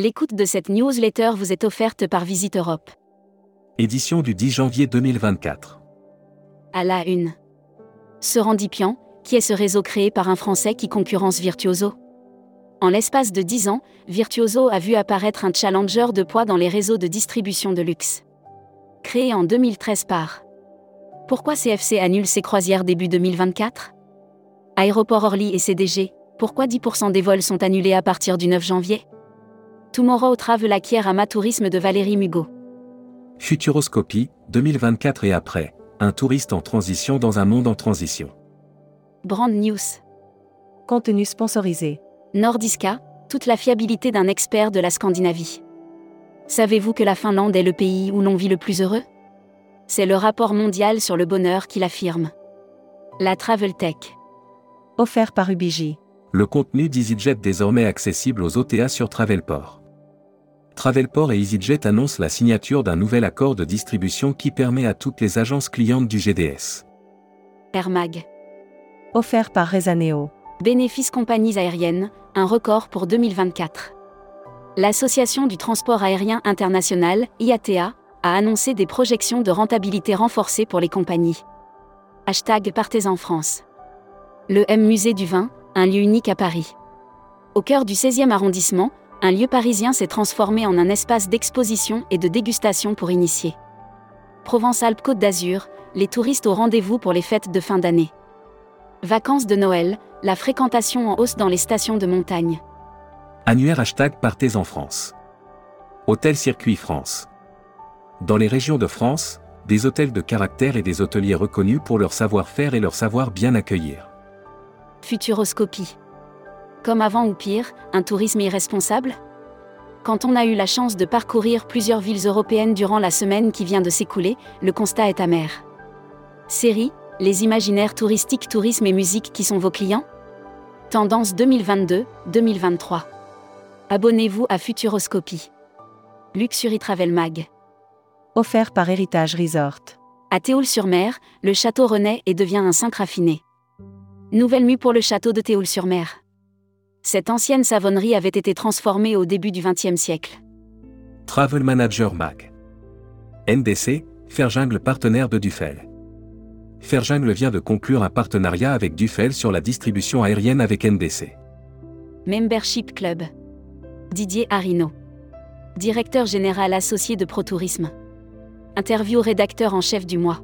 L'écoute de cette newsletter vous est offerte par Visite Europe. Édition du 10 janvier 2024. À la une. Serendipian, qui est ce réseau créé par un Français qui concurrence Virtuoso? En l'espace de 10 ans, Virtuoso a vu apparaître un challenger de poids dans les réseaux de distribution de luxe. Créé en 2013 par. Pourquoi CFC annule ses croisières début 2024 Aéroport Orly et CDG, pourquoi 10% des vols sont annulés à partir du 9 janvier? Tomorrow Travel acquiert Tourisme de Valérie Mugo. Futuroscopie, 2024 et après, un touriste en transition dans un monde en transition. Brand News. Contenu sponsorisé. Nordiska, toute la fiabilité d'un expert de la Scandinavie. Savez-vous que la Finlande est le pays où l'on vit le plus heureux? C'est le rapport mondial sur le bonheur qui l'affirme. La Travel Tech. Offert par Ubiji. Le contenu d'EasyJet désormais accessible aux OTA sur Travelport. Travelport et EasyJet annoncent la signature d'un nouvel accord de distribution qui permet à toutes les agences clientes du GDS. Air Mag. Offert par Rezaneo. Bénéfices compagnies aériennes, un record pour 2024. L'Association du transport aérien international, IATA, a annoncé des projections de rentabilité renforcées pour les compagnies. Hashtag Partez en France. Le M Musée du Vin, un lieu unique à Paris. Au cœur du 16e arrondissement, un lieu parisien s'est transformé en un espace d'exposition et de dégustation pour initiés. Provence-Alpes-Côte d'Azur, les touristes au rendez-vous pour les fêtes de fin d'année. Vacances de Noël, la fréquentation en hausse dans les stations de montagne. Annuaire hashtag Partez en France. Hôtel Circuit France. Dans les régions de France, des hôtels de caractère et des hôteliers reconnus pour leur savoir-faire et leur savoir bien accueillir. Futuroscopie. Comme avant ou pire, un tourisme irresponsable? Quand on a eu la chance de parcourir plusieurs villes européennes durant la semaine qui vient de s'écouler, le constat est amer. Série, les imaginaires touristiques, tourisme et musique qui sont vos clients? Tendance 2022-2023. Abonnez-vous à Futuroscopie. Luxury Travel Mag. Offert par Héritage Resort. À Théoul-sur-Mer, le château renaît et devient un 5 raffiné. Nouvelle mue pour le château de Théoul-sur-Mer. Cette ancienne savonnerie avait été transformée au début du XXe siècle. Travel Manager Mag. NDC, Ferjungle partenaire de Dufel. Ferjungle vient de conclure un partenariat avec Dufel sur la distribution aérienne avec NDC. Membership Club. Didier Arino. Directeur général associé de ProTourisme. Interview rédacteur en chef du mois.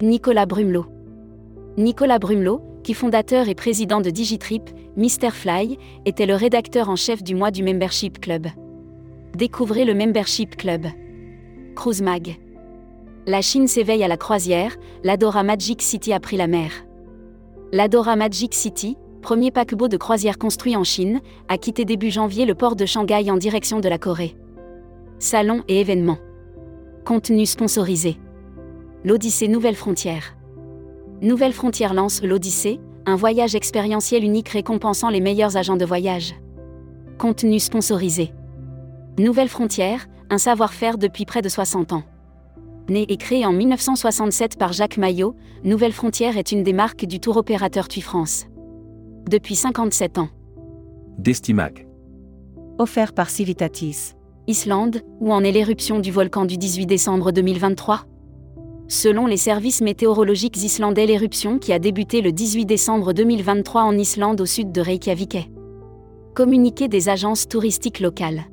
Nicolas Brumelot. Nicolas Brumelot, qui fondateur et président de Digitrip, Fly, était le rédacteur en chef du mois du Membership Club. Découvrez le Membership Club. Cruise Mag. La Chine s'éveille à la croisière, l'Adora Magic City a pris la mer. L'Adora Magic City, premier paquebot de croisière construit en Chine, a quitté début janvier le port de Shanghai en direction de la Corée. Salon et événements. Contenu sponsorisé. L'Odyssée Nouvelle Frontière. Nouvelle Frontière lance l'Odyssée, un voyage expérientiel unique récompensant les meilleurs agents de voyage. Contenu sponsorisé. Nouvelle Frontière, un savoir-faire depuis près de 60 ans. Né et créé en 1967 par Jacques Maillot, Nouvelle Frontière est une des marques du tour opérateur TUI France. Depuis 57 ans. Destimac. Offert par Civitatis. Islande, où en est l'éruption du volcan du 18 décembre 2023 Selon les services météorologiques islandais, l'éruption qui a débuté le 18 décembre 2023 en Islande au sud de Reykjavik Communiqué des agences touristiques locales.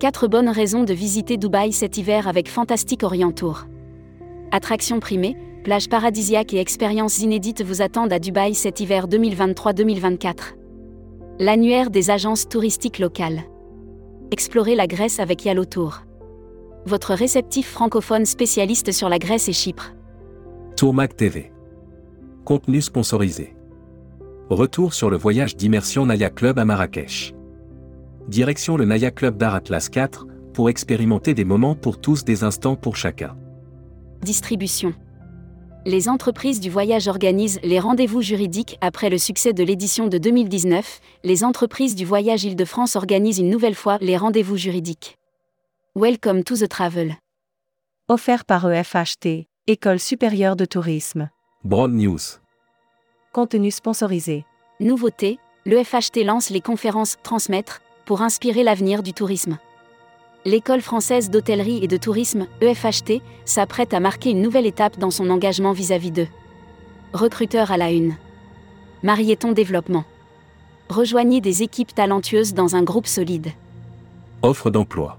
4 bonnes raisons de visiter Dubaï cet hiver avec Fantastic Orient Tour. Attractions primées, plages paradisiaques et expériences inédites vous attendent à Dubaï cet hiver 2023-2024. L'annuaire des agences touristiques locales. Explorez la Grèce avec Yalo Tour votre réceptif francophone spécialiste sur la Grèce et Chypre. Tourmac TV. Contenu sponsorisé. Retour sur le voyage d'immersion Naya Club à Marrakech. Direction le Naya Club d'Art Atlas 4, pour expérimenter des moments pour tous des instants pour chacun. Distribution. Les entreprises du voyage organisent les rendez-vous juridiques après le succès de l'édition de 2019. Les entreprises du voyage Île-de-France organisent une nouvelle fois les rendez-vous juridiques. Welcome to the Travel. Offert par EFHT, École supérieure de tourisme. Broad News. Contenu sponsorisé. Nouveauté, l'EFHT lance les conférences Transmettre, pour inspirer l'avenir du tourisme. L'école française d'hôtellerie et de tourisme, EFHT, s'apprête à marquer une nouvelle étape dans son engagement vis-à-vis d'eux. Recruteur à la une. Marieton Développement. Rejoignez des équipes talentueuses dans un groupe solide. Offre d'emploi.